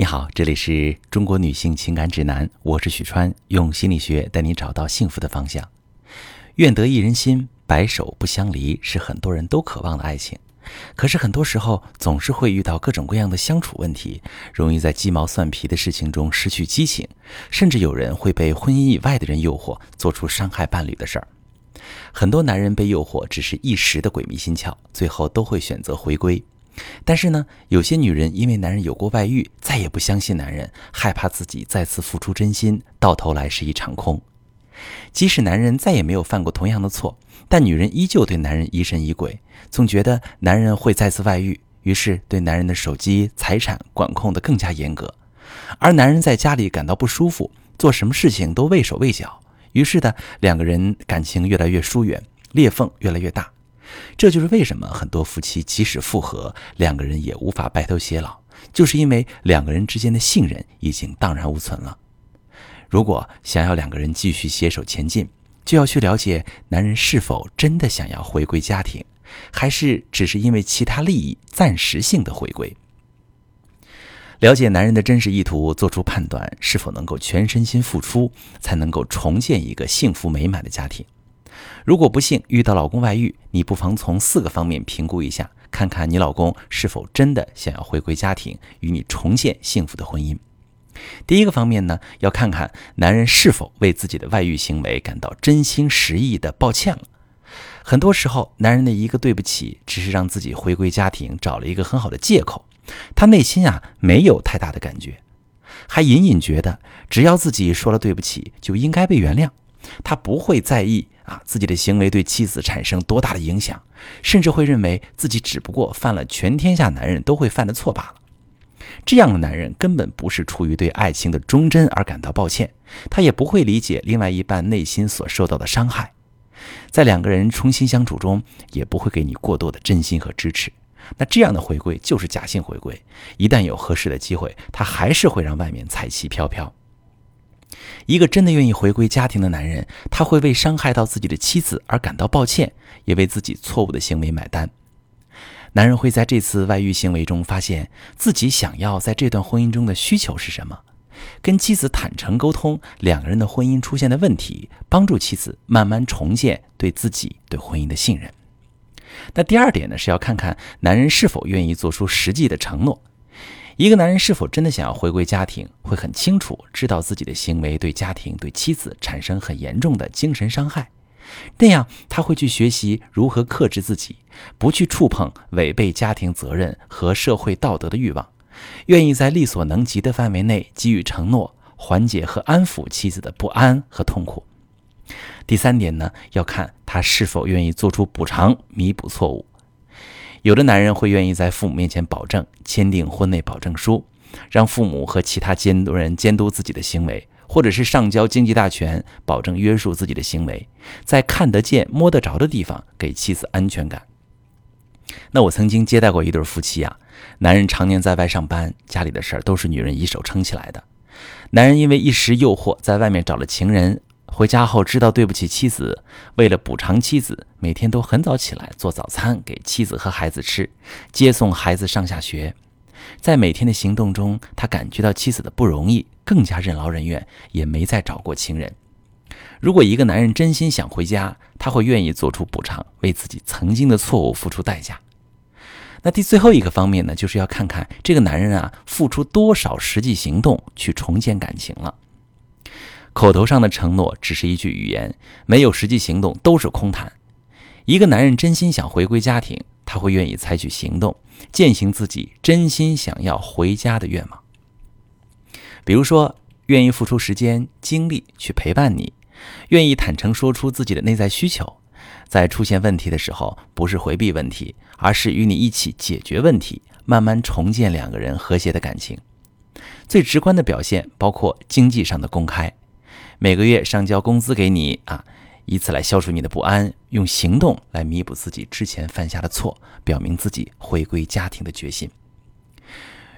你好，这里是中国女性情感指南，我是许川，用心理学带你找到幸福的方向。愿得一人心，白首不相离，是很多人都渴望的爱情。可是很多时候总是会遇到各种各样的相处问题，容易在鸡毛蒜皮的事情中失去激情，甚至有人会被婚姻以外的人诱惑，做出伤害伴侣的事儿。很多男人被诱惑只是一时的鬼迷心窍，最后都会选择回归。但是呢，有些女人因为男人有过外遇，再也不相信男人，害怕自己再次付出真心，到头来是一场空。即使男人再也没有犯过同样的错，但女人依旧对男人疑神疑鬼，总觉得男人会再次外遇，于是对男人的手机、财产管控得更加严格。而男人在家里感到不舒服，做什么事情都畏手畏脚，于是呢两个人感情越来越疏远，裂缝越来越大。这就是为什么很多夫妻即使复合，两个人也无法白头偕老，就是因为两个人之间的信任已经荡然无存了。如果想要两个人继续携手前进，就要去了解男人是否真的想要回归家庭，还是只是因为其他利益暂时性的回归。了解男人的真实意图，做出判断，是否能够全身心付出，才能够重建一个幸福美满的家庭。如果不幸遇到老公外遇，你不妨从四个方面评估一下，看看你老公是否真的想要回归家庭，与你重建幸福的婚姻。第一个方面呢，要看看男人是否为自己的外遇行为感到真心实意的抱歉了。很多时候，男人的一个对不起，只是让自己回归家庭找了一个很好的借口，他内心啊没有太大的感觉，还隐隐觉得只要自己说了对不起，就应该被原谅。他不会在意啊自己的行为对妻子产生多大的影响，甚至会认为自己只不过犯了全天下男人都会犯的错罢了。这样的男人根本不是出于对爱情的忠贞而感到抱歉，他也不会理解另外一半内心所受到的伤害，在两个人重新相处中，也不会给你过多的真心和支持。那这样的回归就是假性回归，一旦有合适的机会，他还是会让外面彩旗飘飘。一个真的愿意回归家庭的男人，他会为伤害到自己的妻子而感到抱歉，也为自己错误的行为买单。男人会在这次外遇行为中发现自己想要在这段婚姻中的需求是什么，跟妻子坦诚沟通两个人的婚姻出现的问题，帮助妻子慢慢重建对自己对婚姻的信任。那第二点呢，是要看看男人是否愿意做出实际的承诺。一个男人是否真的想要回归家庭，会很清楚知道自己的行为对家庭、对妻子产生很严重的精神伤害，那样他会去学习如何克制自己，不去触碰违背家庭责任和社会道德的欲望，愿意在力所能及的范围内给予承诺，缓解和安抚妻子的不安和痛苦。第三点呢，要看他是否愿意做出补偿，弥补错误。有的男人会愿意在父母面前保证，签订婚内保证书，让父母和其他监督人监督自己的行为，或者是上交经济大权，保证约束自己的行为，在看得见、摸得着的地方给妻子安全感。那我曾经接待过一对夫妻啊，男人常年在外上班，家里的事儿都是女人一手撑起来的。男人因为一时诱惑，在外面找了情人。回家后知道对不起妻子，为了补偿妻子，每天都很早起来做早餐给妻子和孩子吃，接送孩子上下学。在每天的行动中，他感觉到妻子的不容易，更加任劳任怨，也没再找过情人。如果一个男人真心想回家，他会愿意做出补偿，为自己曾经的错误付出代价。那第最后一个方面呢，就是要看看这个男人啊，付出多少实际行动去重建感情了。口头上的承诺只是一句语言，没有实际行动都是空谈。一个男人真心想回归家庭，他会愿意采取行动，践行自己真心想要回家的愿望。比如说，愿意付出时间、精力去陪伴你，愿意坦诚说出自己的内在需求，在出现问题的时候，不是回避问题，而是与你一起解决问题，慢慢重建两个人和谐的感情。最直观的表现包括经济上的公开。每个月上交工资给你啊，以此来消除你的不安，用行动来弥补自己之前犯下的错，表明自己回归家庭的决心。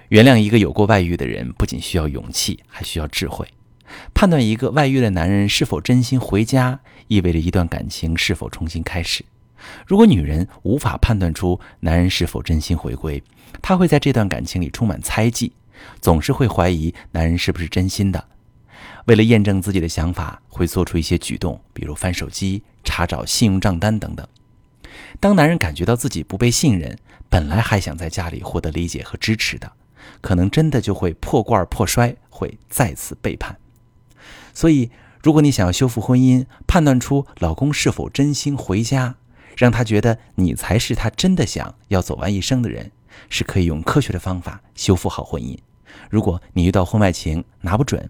原谅一个有过外遇的人，不仅需要勇气，还需要智慧。判断一个外遇的男人是否真心回家，意味着一段感情是否重新开始。如果女人无法判断出男人是否真心回归，她会在这段感情里充满猜忌。总是会怀疑男人是不是真心的。为了验证自己的想法，会做出一些举动，比如翻手机、查找信用账单等等。当男人感觉到自己不被信任，本来还想在家里获得理解和支持的，可能真的就会破罐破摔，会再次背叛。所以，如果你想要修复婚姻，判断出老公是否真心回家，让他觉得你才是他真的想要走完一生的人，是可以用科学的方法修复好婚姻。如果你遇到婚外情拿不准，